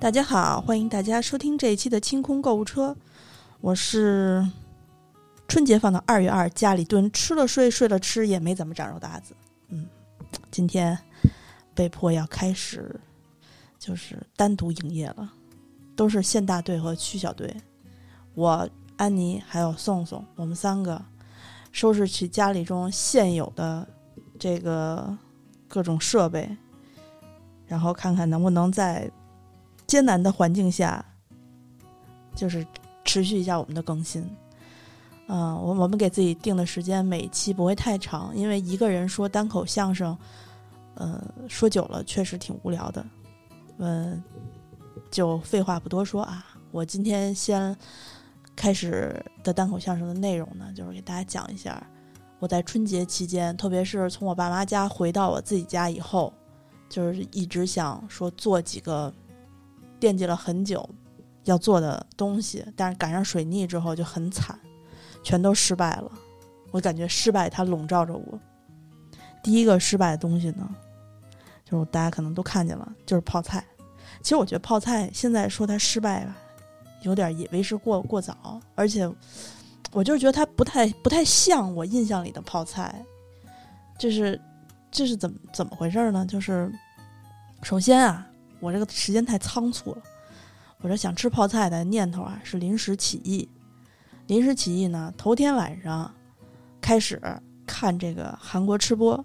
大家好，欢迎大家收听这一期的清空购物车。我是春节放到二月二，家里蹲，吃了睡，睡了吃，也没怎么长肉的阿紫。嗯，今天被迫要开始就是单独营业了，都是县大队和区小队。我、安妮还有宋宋，我们三个收拾起家里中现有的这个各种设备，然后看看能不能在艰难的环境下，就是持续一下我们的更新。嗯、我我们给自己定的时间，每期不会太长，因为一个人说单口相声，呃，说久了确实挺无聊的。嗯、就废话不多说啊，我今天先开始的单口相声的内容呢，就是给大家讲一下我在春节期间，特别是从我爸妈家回到我自己家以后，就是一直想说做几个惦记了很久要做的东西，但是赶上水逆之后就很惨，全都失败了。我感觉失败它笼罩着我。第一个失败的东西呢，就是大家可能都看见了，就是泡菜。其实我觉得泡菜现在说它失败吧，有点也为时过过早，而且我就是觉得它不太不太像我印象里的泡菜。就是这是怎么怎么回事呢？就是首先啊，我这个时间太仓促了，我这想吃泡菜的念头啊是临时起意。临时起意呢，头天晚上开始看这个韩国吃播，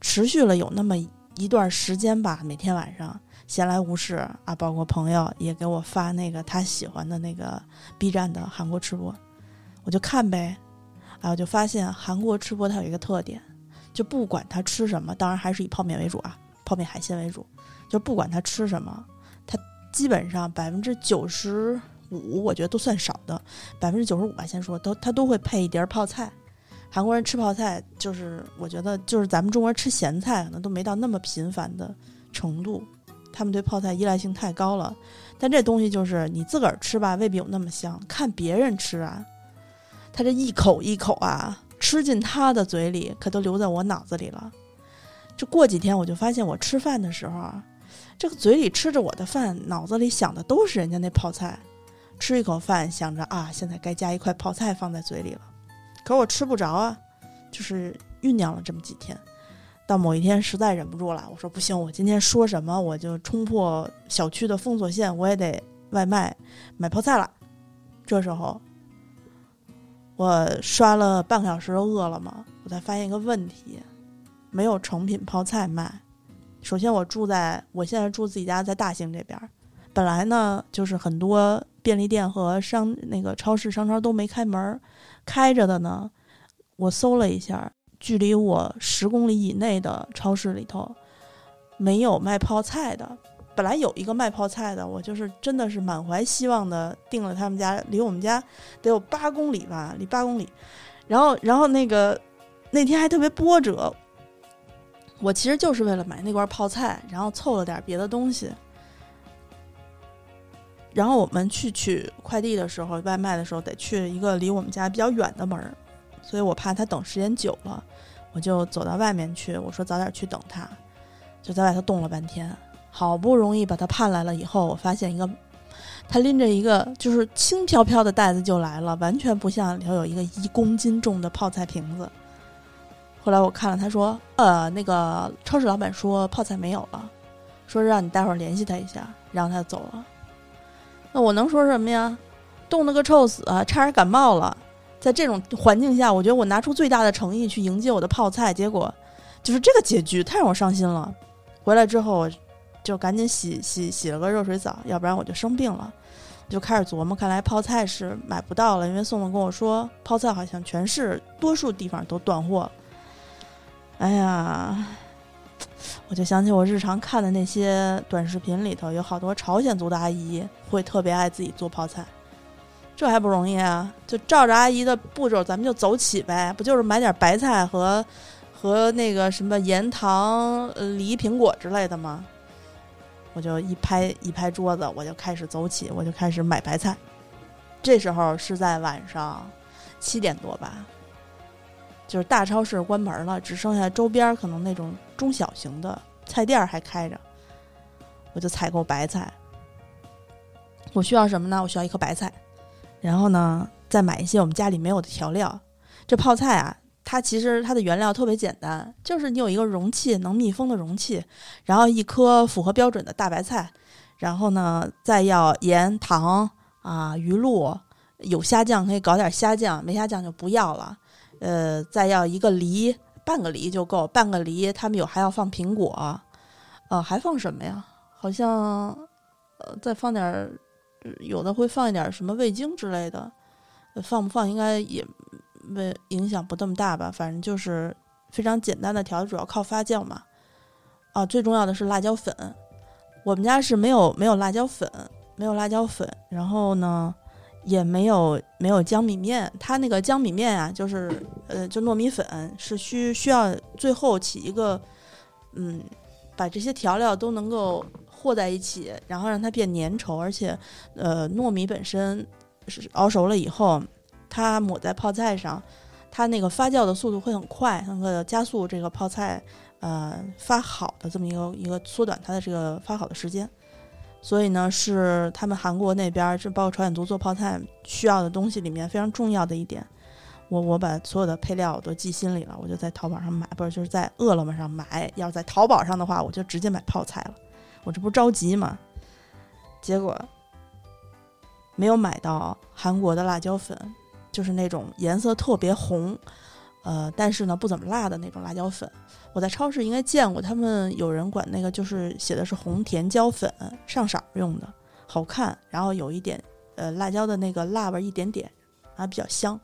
持续了有那么一段时间吧，每天晚上闲来无事啊，包括朋友也给我发那个他喜欢的那个 B 站的韩国吃播，我就看呗。啊，我就发现韩国吃播它有一个特点，就不管他吃什么，当然还是以泡面为主啊，泡面海鲜为主，就不管他吃什么，他基本上百分之九十五，我觉得都算少的，百分之九十五吧，先说都他都会配一碟儿泡菜。韩国人吃泡菜，就是我觉得就是咱们中国人吃咸菜可能都没到那么频繁的程度，他们对泡菜依赖性太高了。但这东西就是你自个儿吃吧，未必有那么香，看别人吃啊，他这一口一口啊，吃进他的嘴里，可都留在我脑子里了。这过几天我就发现，我吃饭的时候啊，这个嘴里吃着我的饭，脑子里想的都是人家那泡菜。吃一口饭，想着啊，现在该加一块泡菜放在嘴里了。可我吃不着啊，就是酝酿了这么几天，到某一天实在忍不住了，我说不行，我今天说什么我就冲破小区的封锁线，我也得外卖买泡菜了。这时候我刷了半个小时的饿了么，我才发现一个问题，没有成品泡菜卖。首先，我住在我现在住自己家在大兴这边，本来呢就是很多便利店和商那个超市商超都没开门，开着的呢，我搜了一下，距离我十公里以内的超市里头没有卖泡菜的。本来有一个卖泡菜的，我就是真的是满怀希望的订了他们家，离我们家得有八公里吧，离八公里。然后，然后那个那天还特别波折，我其实就是为了买那罐泡菜，然后凑了点别的东西。然后我们去取快递的时候，外卖的时候得去一个离我们家比较远的门儿，所以我怕他等时间久了，我就走到外面去。我说早点去等他，就在外头冻了半天，好不容易把他盼来了以后，我发现一个，他拎着一个就是轻飘飘的袋子就来了，完全不像里头有一个一公斤重的泡菜瓶子。后来我看了，他说，呃，那个超市老板说泡菜没有了，说让你待会儿联系他一下，然后他就走了。那我能说什么呀？冻得个臭死、差点感冒了。在这种环境下，我觉得我拿出最大的诚意去迎接我的泡菜，结果就是这个结局，太让我伤心了。回来之后，我就赶紧洗洗洗了个热水澡，要不然我就生病了。就开始琢磨，看来泡菜是买不到了，因为宋总跟我说，泡菜好像全市多数地方都断货。哎呀，我就想起我日常看的那些短视频里头，有好多朝鲜族的阿姨会特别爱自己做泡菜，这还不容易啊？就照着阿姨的步骤，咱们就走起呗，不就是买点白菜和和那个什么盐、糖、梨、苹果之类的吗？我就一拍一拍桌子，我就开始走起，我就开始买白菜。这时候是在晚上七点多吧，就是大超市关门了，只剩下周边可能那种中小型的菜店儿还开着。我就采购白菜，我需要什么呢？我需要一颗白菜，然后呢，再买一些我们家里没有的调料。这泡菜啊，它其实它的原料特别简单，就是你有一个容器能密封的容器，然后一颗符合标准的大白菜，然后呢，再要盐、糖啊、鱼露，有虾酱可以搞点虾酱，没虾酱就不要了。呃，再要一个梨，半个梨就够，半个梨他们有还要放苹果，呃，还放什么呀？好像呃，再放点儿，有的会放一点什么味精之类的，放不放应该也没影响不这么大吧？反正就是非常简单的调，主要靠发酵嘛。啊，最重要的是辣椒粉，我们家是没有没有辣椒粉，没有辣椒粉，然后呢？也没有没有江米面，它那个江米面啊，就是呃，就糯米粉是需需要最后起一个，嗯，把这些调料都能够和在一起，然后让它变粘稠，而且呃，糯米本身是熬熟了以后，它抹在泡菜上，它那个发酵的速度会很快，能够加速这个泡菜呃发好的这么一个一个缩短它的这个发好的时间。所以呢，是他们韩国那边，这包括朝鲜族做泡菜需要的东西里面非常重要的一点。我我把所有的配料我都记心里了，我就在淘宝上买，不是就是在饿了么上买。要是在淘宝上的话，我就直接买泡菜了。我这不着急吗，结果没有买到韩国的辣椒粉，就是那种颜色特别红。呃，但是呢，不怎么辣的那种辣椒粉，我在超市应该见过，他们有人管那个就是写的是红甜椒粉上色用的，好看，然后有一点呃辣椒的那个辣味一点点，还比较香。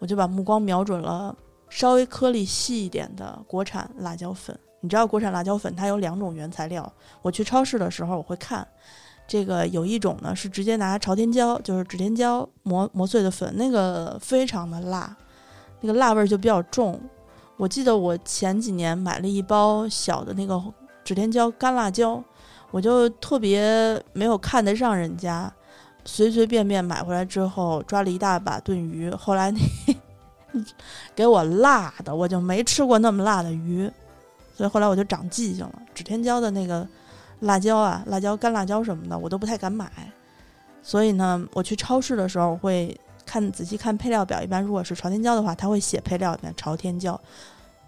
我就把目光瞄准了稍微颗粒细一点的国产辣椒粉。你知道国产辣椒粉它有两种原材料，我去超市的时候我会看，这个有一种呢是直接拿朝天椒，就是指天椒磨磨碎的粉，那个非常的辣。那个辣味就比较重，我记得我前几年买了一包小的那个指天椒干辣椒，我就特别没有看得上人家，随随便便买回来之后抓了一大把炖鱼，后来那 给我辣的，我就没吃过那么辣的鱼，所以后来我就长记性了，指天椒的那个辣椒啊，辣椒干辣椒什么的我都不太敢买，所以呢，我去超市的时候会。看仔细看配料表，一般如果是朝天椒的话，它会写配料里面朝天椒。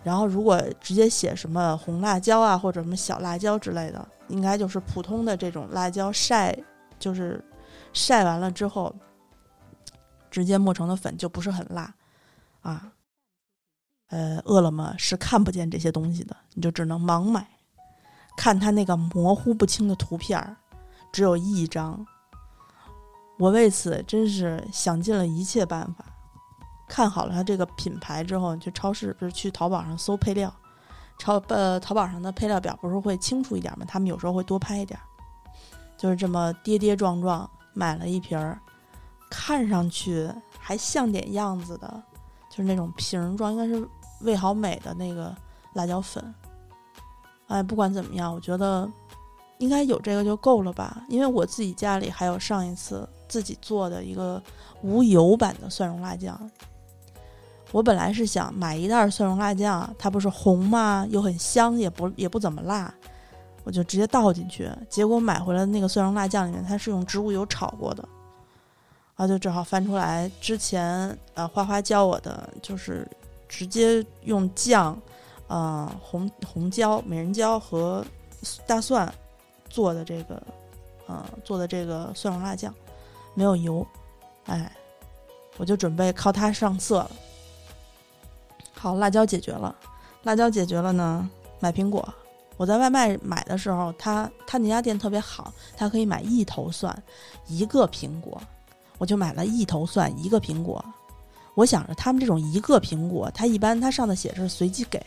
然后如果直接写什么红辣椒啊，或者什么小辣椒之类的，应该就是普通的这种辣椒晒，就是晒完了之后直接磨成的粉，就不是很辣啊。呃，饿了么是看不见这些东西的，你就只能盲买，看它那个模糊不清的图片儿，只有一张。我为此真是想尽了一切办法，看好了它这个品牌之后，去超市不是去淘宝上搜配料，淘呃淘宝上的配料表不是会清楚一点吗？他们有时候会多拍一点，就是这么跌跌撞撞买了一瓶儿，看上去还像点样子的，就是那种瓶装，应该是味好美的那个辣椒粉。哎，不管怎么样，我觉得应该有这个就够了吧，因为我自己家里还有上一次。自己做的一个无油版的蒜蓉辣酱，我本来是想买一袋蒜蓉辣酱，它不是红吗？又很香，也不也不怎么辣，我就直接倒进去。结果买回来的那个蒜蓉辣酱里面，它是用植物油炒过的，啊，就只好翻出来之前呃花花教我的，就是直接用酱，呃红红椒、美人椒和大蒜做的这个，呃做的这个蒜蓉辣酱。没有油，哎，我就准备靠它上色了。好，辣椒解决了，辣椒解决了呢。买苹果，我在外卖买的时候，他他那家店特别好，他可以买一头蒜一个苹果，我就买了一头蒜一个苹果。我想着他们这种一个苹果，他一般他上的写是随机给，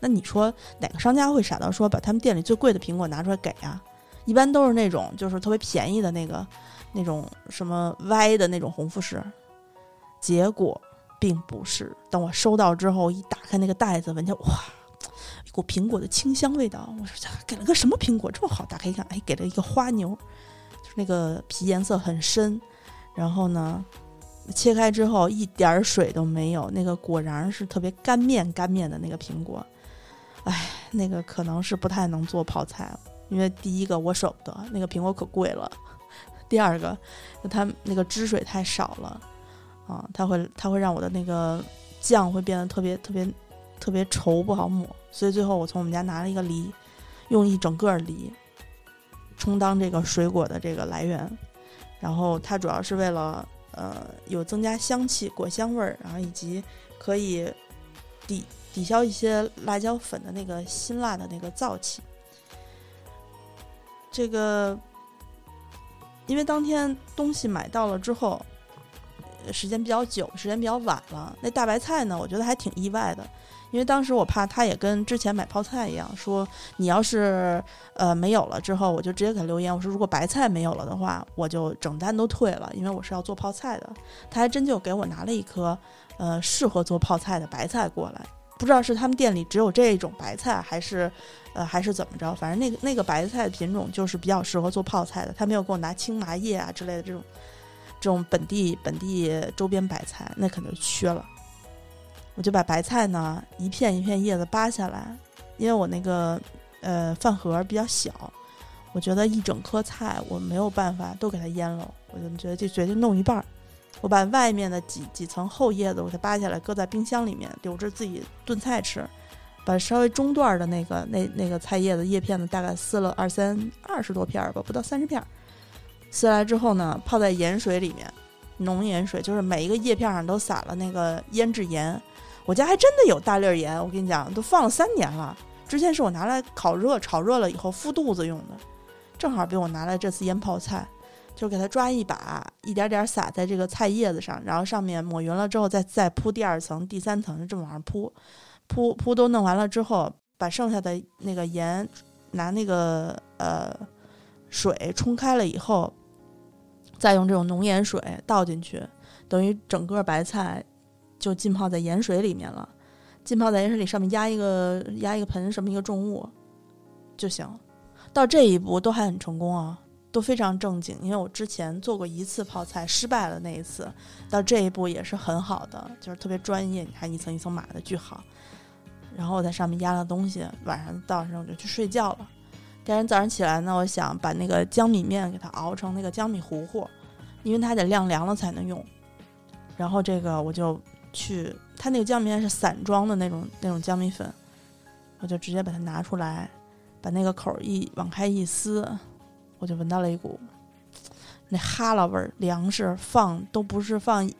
那你说哪个商家会傻到说把他们店里最贵的苹果拿出来给啊？一般都是那种就是特别便宜的那个。那种什么歪的那种红富士，结果并不是。等我收到之后，一打开那个袋子，闻见哇，一股苹果的清香味道。我说给了个什么苹果这么好？打开一看，哎，给了一个花牛，就是那个皮颜色很深。然后呢，切开之后一点水都没有，那个果然是特别干面干面的那个苹果。哎，那个可能是不太能做泡菜，因为第一个我舍不得，那个苹果可贵了。第二个，它那个汁水太少了啊，它会它会让我的那个酱会变得特别特别特别稠，不好抹。所以最后我从我们家拿了一个梨，用一整个梨充当这个水果的这个来源。然后它主要是为了呃有增加香气、果香味儿，然后以及可以抵抵消一些辣椒粉的那个辛辣的那个燥气。这个因为当天东西买到了之后，时间比较久，时间比较晚了。那大白菜呢，我觉得还挺意外的。因为当时我怕他也跟之前买泡菜一样，说你要是呃没有了之后，我就直接给他留言，我说如果白菜没有了的话，我就整单都退了，因为我是要做泡菜的。他还真就给我拿了一颗呃适合做泡菜的白菜过来，不知道是他们店里只有这种白菜，还是呃还是怎么着，反正那个那个白菜品种就是比较适合做泡菜的。他没有给我拿青麻叶啊之类的这种这种本地本地周边白菜，那肯定缺了。我就把白菜呢一片一片叶子扒下来，因为我那个呃饭盒比较小，我觉得一整颗菜我没有办法都给它腌了，我就觉得就决定弄一半儿。我把外面的几几层厚叶子我给它扒下来，搁在冰箱里面留着自己炖菜吃。把稍微中段的那个那那个菜叶子叶片子大概撕了二三二十多片儿吧，不到三十片儿。撕来之后呢，泡在盐水里面，浓盐水，就是每一个叶片上都撒了那个腌制盐。我家还真的有大粒盐，我跟你讲，都放了三年了。之前是我拿来烤热、炒热了以后敷肚子用的，正好被我拿来这次腌泡菜，就给它抓一把，一点点撒在这个菜叶子上，然后上面抹匀了之后，再再铺第二层、第三层，就这么往上铺。铺铺都弄完了之后，把剩下的那个盐拿那个呃水冲开了以后，再用这种浓盐水倒进去，等于整个白菜。就浸泡在盐水里面了，浸泡在盐水里，上面压一个压一个盆什么一个重物就行。到这一步都还很成功啊，都非常正经。因为我之前做过一次泡菜失败了，那一次到这一步也是很好的，就是特别专业。你看一层一层码的巨好。然后我在上面压了东西，晚上到时候我就去睡觉了。第二天早上起来呢，我想把那个江米面给它熬成那个江米糊糊，因为它得晾凉了才能用。然后这个我就。去，它那个江米面是散装的那种那种江米粉，我就直接把它拿出来，把那个口一往开一撕，我就闻到了一股那哈喇味儿。粮食放都不是放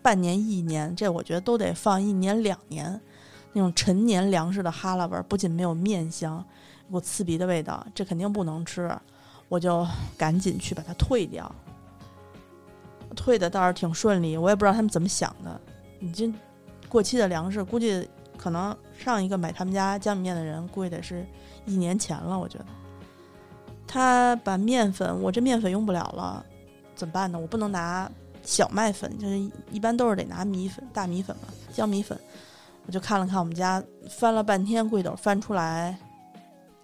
半年一年，这我觉得都得放一年两年，那种陈年粮食的哈喇味儿，不仅没有面香，有股刺鼻的味道，这肯定不能吃，我就赶紧去把它退掉。退的倒是挺顺利，我也不知道他们怎么想的。你这过期的粮食，估计可能上一个买他们家江米面的人，估计得是一年前了。我觉得他把面粉，我这面粉用不了了，怎么办呢？我不能拿小麦粉，就是一般都是得拿米粉、大米粉嘛，江米粉。我就看了看我们家，翻了半天柜斗，翻出来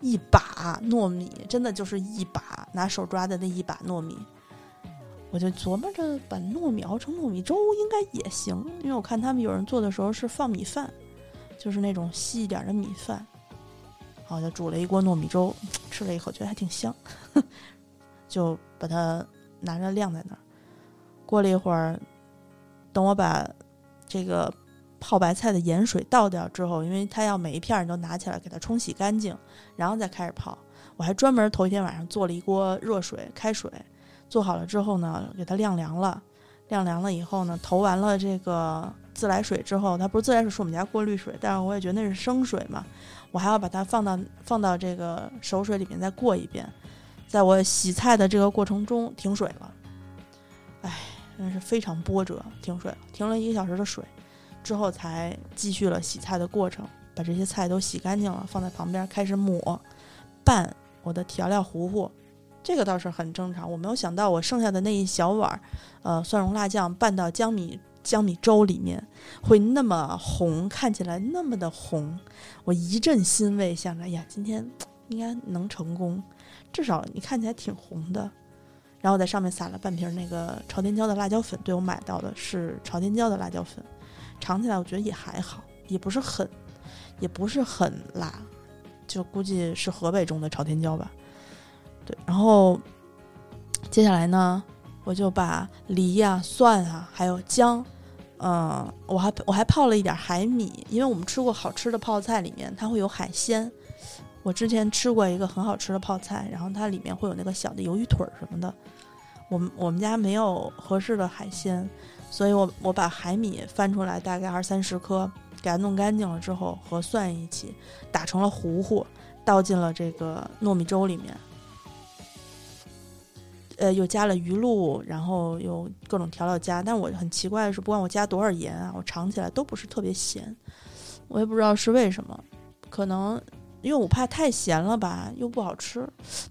一把糯米，真的就是一把，拿手抓的那一把糯米。我就琢磨着把糯米熬成糯米粥应该也行，因为我看他们有人做的时候是放米饭，就是那种细一点的米饭，然后就煮了一锅糯米粥，吃了一口觉得还挺香，就把它拿着晾在那儿。过了一会儿，等我把这个泡白菜的盐水倒掉之后，因为它要每一片儿你都拿起来给它冲洗干净，然后再开始泡。我还专门头一天晚上做了一锅热水开水。做好了之后呢，给它晾凉了，晾凉了以后呢，投完了这个自来水之后，它不是自来水，是我们家过滤水，但是我也觉得那是生水嘛，我还要把它放到放到这个熟水里面再过一遍，在我洗菜的这个过程中停水了，哎，真是非常波折，停水。了，停了一个小时的水，之后才继续了洗菜的过程，把这些菜都洗干净了，放在旁边开始抹拌我的调料糊糊。这个倒是很正常，我没有想到我剩下的那一小碗，呃，蒜蓉辣酱拌到江米江米粥里面会那么红，看起来那么的红，我一阵欣慰，想着，呀，今天应该能成功，至少你看起来挺红的。然后在上面撒了半瓶那个朝天椒的辣椒粉，对我买到的是朝天椒的辣椒粉，尝起来我觉得也还好，也不是很，也不是很辣，就估计是河北种的朝天椒吧。对，然后接下来呢，我就把梨呀、蒜啊，还有姜，嗯，我还我还泡了一点海米，因为我们吃过好吃的泡菜，里面它会有海鲜。我之前吃过一个很好吃的泡菜，然后它里面会有那个小的鱿鱼腿儿什么的。我们我们家没有合适的海鲜，所以我我把海米翻出来，大概二三十颗，给它弄干净了之后，和蒜一起打成了糊糊，倒进了这个糯米粥里面。呃，又加了鱼露，然后又各种调料加。但我很奇怪的是，不管我加多少盐啊，我尝起来都不是特别咸。我也不知道是为什么，可能因为我怕太咸了吧，又不好吃；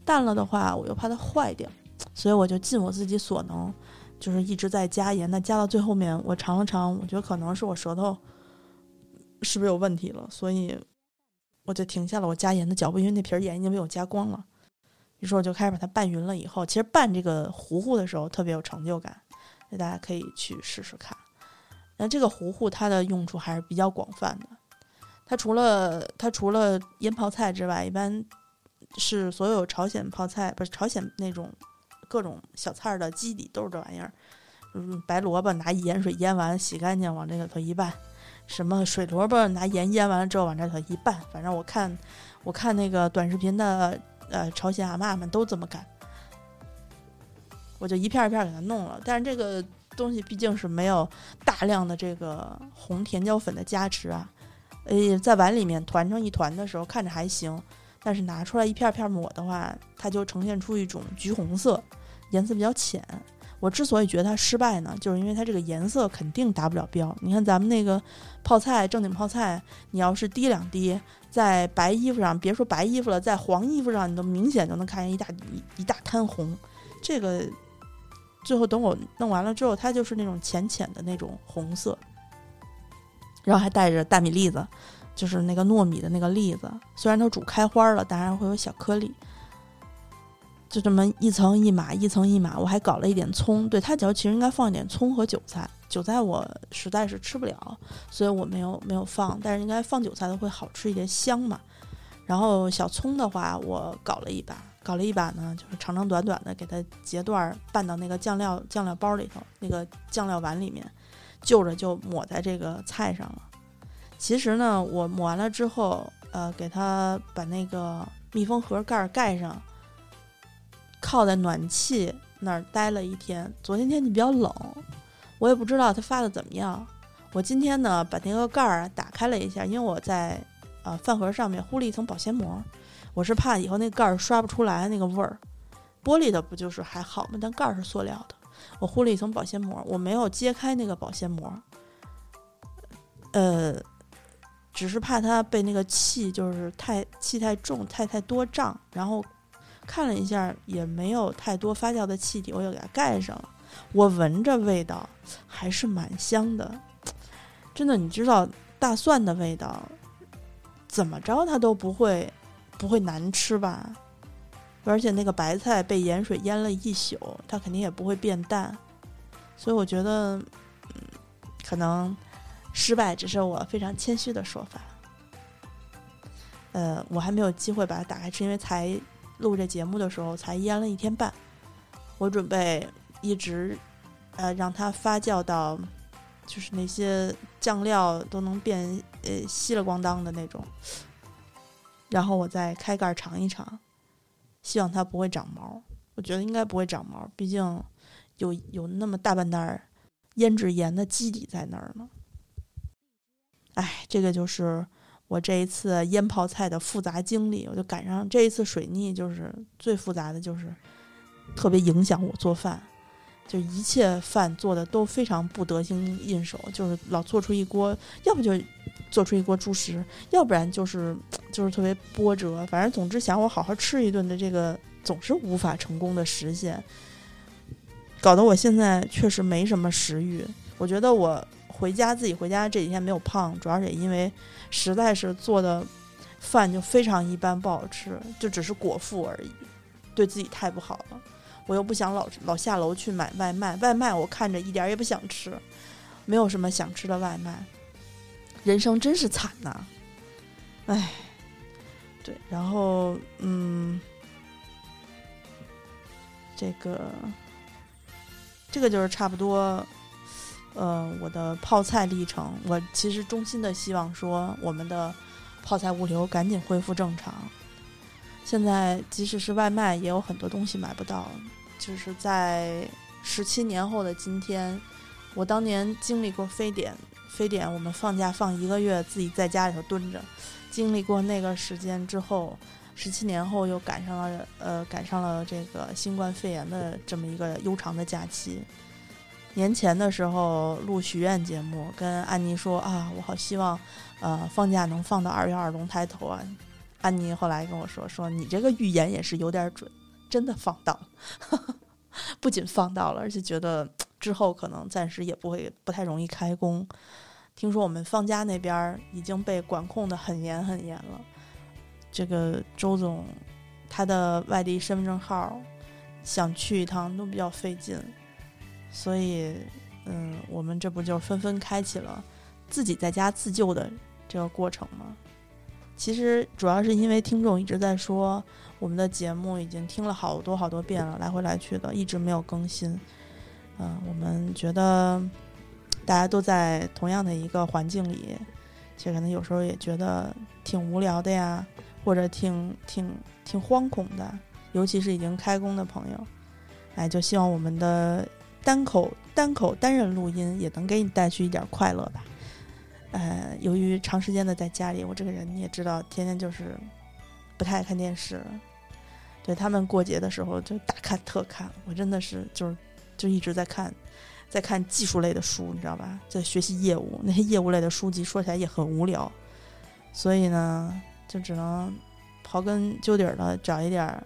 淡了的话，我又怕它坏掉。所以我就尽我自己所能，就是一直在加盐。那加到最后面，我尝了尝，我觉得可能是我舌头是不是有问题了，所以我就停下了我加盐的脚步，因为那瓶盐已经被我加光了。于是我就开始把它拌匀了。以后其实拌这个糊糊的时候特别有成就感，大家可以去试试看。那这个糊糊它的用处还是比较广泛的。它除了它除了腌泡菜之外，一般是所有朝鲜泡菜不是朝鲜那种各种小菜的基底都是这玩意儿。嗯，白萝卜拿盐水腌完洗干净往这个头一拌，什么水萝卜拿盐腌完了之后往这头一拌，反正我看我看那个短视频的。呃，朝鲜阿妈们都这么干，我就一片一片给它弄了。但是这个东西毕竟是没有大量的这个红甜椒粉的加持啊，呃，在碗里面团成一团的时候看着还行，但是拿出来一片片抹的话，它就呈现出一种橘红色，颜色比较浅。我之所以觉得它失败呢，就是因为它这个颜色肯定达不了标。你看咱们那个泡菜，正经泡菜，你要是滴两滴。在白衣服上，别说白衣服了，在黄衣服上，你都明显就能看见一大一大滩红。这个最后等我弄完了之后，它就是那种浅浅的那种红色，然后还带着大米粒子，就是那个糯米的那个粒子。虽然都煮开花了，当然会有小颗粒。就这么一层一码，一层一码，我还搞了一点葱。对它脚其实应该放一点葱和韭菜。韭菜我实在是吃不了，所以我没有没有放。但是应该放韭菜的会好吃一点，香嘛。然后小葱的话，我搞了一把，搞了一把呢，就是长长短短的，给它截段拌到那个酱料酱料包里头，那个酱料碗里面，就着就抹在这个菜上了。其实呢，我抹完了之后，呃，给它把那个密封盒盖盖上，靠在暖气那儿待了一天。昨天天气比较冷。我也不知道它发的怎么样。我今天呢，把那个盖儿打开了一下，因为我在呃饭盒上面糊了一层保鲜膜，我是怕以后那盖儿刷不出来那个味儿。玻璃的不就是还好吗？但盖儿是塑料的，我糊了一层保鲜膜，我没有揭开那个保鲜膜，呃，只是怕它被那个气就是太气太重、太太多胀。然后看了一下，也没有太多发酵的气体，我又给它盖上了。我闻着味道还是蛮香的，真的，你知道大蒜的味道，怎么着它都不会不会难吃吧？而且那个白菜被盐水腌了一宿，它肯定也不会变淡，所以我觉得，嗯，可能失败只是我非常谦虚的说法。呃，我还没有机会把它打开吃，因为才录这节目的时候才腌了一天半，我准备。一直，呃，让它发酵到，就是那些酱料都能变呃稀了咣当的那种，然后我再开盖尝一尝，希望它不会长毛。我觉得应该不会长毛，毕竟有有那么大半袋腌制盐的基底在那儿呢。哎，这个就是我这一次腌泡菜的复杂经历。我就赶上这一次水逆，就是最复杂的就是特别影响我做饭。就一切饭做的都非常不得心应手，就是老做出一锅，要不就做出一锅猪食，要不然就是 就是特别波折。反正总之想我好好吃一顿的这个总是无法成功的实现，搞得我现在确实没什么食欲。我觉得我回家自己回家这几天没有胖，主要是也因为实在是做的饭就非常一般，不好吃，就只是果腹而已，对自己太不好了。我又不想老老下楼去买外卖，外卖我看着一点也不想吃，没有什么想吃的外卖，人生真是惨呐！哎，对，然后嗯，这个这个就是差不多，呃，我的泡菜历程。我其实衷心的希望说，我们的泡菜物流赶紧恢复正常。现在即使是外卖，也有很多东西买不到。就是在十七年后的今天，我当年经历过非典，非典我们放假放一个月，自己在家里头蹲着。经历过那个时间之后，十七年后又赶上了呃赶上了这个新冠肺炎的这么一个悠长的假期。年前的时候录许愿节目，跟安妮说啊，我好希望呃放假能放到二月二龙抬头啊。安妮后来跟我说说你这个预言也是有点准，真的放到了，不仅放到了，而且觉得 之后可能暂时也不会不太容易开工。听说我们方家那边已经被管控的很严很严了。这个周总，他的外地身份证号想去一趟都比较费劲，所以，嗯，我们这不就纷纷开启了自己在家自救的这个过程吗？其实主要是因为听众一直在说我们的节目已经听了好多好多遍了，来回来去的一直没有更新。嗯，我们觉得。大家都在同样的一个环境里，其实可能有时候也觉得挺无聊的呀，或者挺挺挺惶恐的，尤其是已经开工的朋友，哎，就希望我们的单口单口单人录音也能给你带去一点快乐吧。呃，由于长时间的在家里，我这个人你也知道，天天就是不太爱看电视，对他们过节的时候就大看特看，我真的是就是就一直在看。在看技术类的书，你知道吧？在学习业务，那些业务类的书籍说起来也很无聊，所以呢，就只能刨根究底的找一点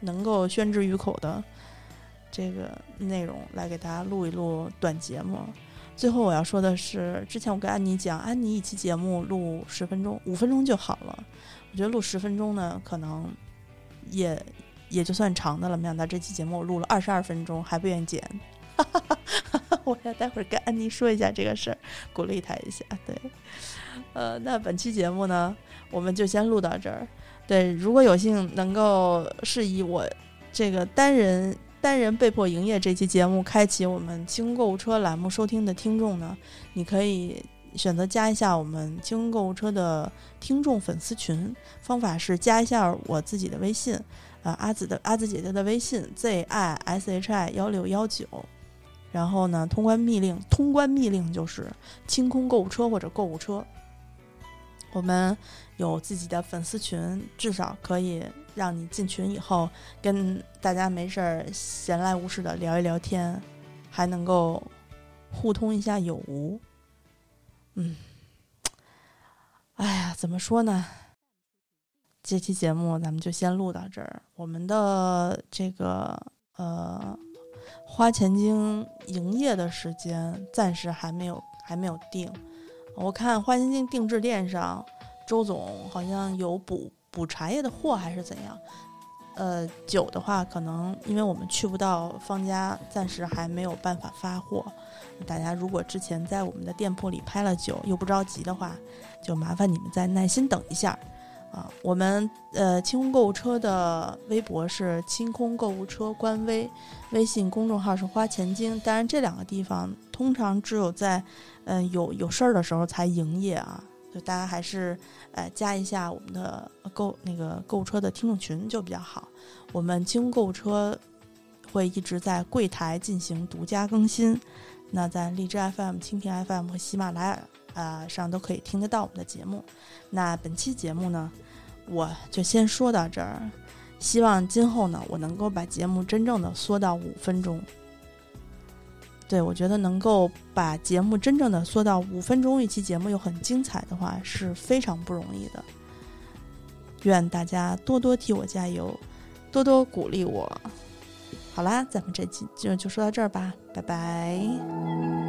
能够宣之于口的这个内容来给大家录一录短节目。最后我要说的是，之前我跟安妮讲，安妮一期节目录十分钟、五分钟就好了。我觉得录十分钟呢，可能也也就算长的了。没想到这期节目我录了二十二分钟，还不愿意剪。我要待会儿跟安妮说一下这个事儿，鼓励她一下。对，呃，那本期节目呢，我们就先录到这儿。对，如果有幸能够是以我这个单人单人被迫营业这期节目开启我们清空购物车栏目收听的听众呢，你可以选择加一下我们清空购物车的听众粉丝群。方法是加一下我自己的微信，呃，阿紫的阿紫姐姐的微信 z i s h i 幺六幺九。然后呢，通关密令，通关密令就是清空购物车或者购物车。我们有自己的粉丝群，至少可以让你进群以后跟大家没事儿闲来无事的聊一聊天，还能够互通一下有无。嗯，哎呀，怎么说呢？这期节目咱们就先录到这儿。我们的这个呃。花钱精营业的时间暂时还没有还没有定，我看花钱精定制店上，周总好像有补补茶叶的货还是怎样？呃，酒的话，可能因为我们去不到方家，暂时还没有办法发货。大家如果之前在我们的店铺里拍了酒又不着急的话，就麻烦你们再耐心等一下。啊，我们呃清空购物车的微博是清空购物车官微，微信公众号是花钱精。当然，这两个地方通常只有在嗯有有事儿的时候才营业啊，大家还是呃加一下我们的购那个购物车的听众群就比较好。我们清空购物车会一直在柜台进行独家更新，那在荔枝 FM、蜻蜓 FM 和喜马拉雅。啊，上都可以听得到我们的节目。那本期节目呢，我就先说到这儿。希望今后呢，我能够把节目真正的缩到五分钟。对我觉得能够把节目真正的缩到五分钟，一期节目又很精彩的话，是非常不容易的。愿大家多多替我加油，多多鼓励我。好啦，咱们这期就就说到这儿吧，拜拜。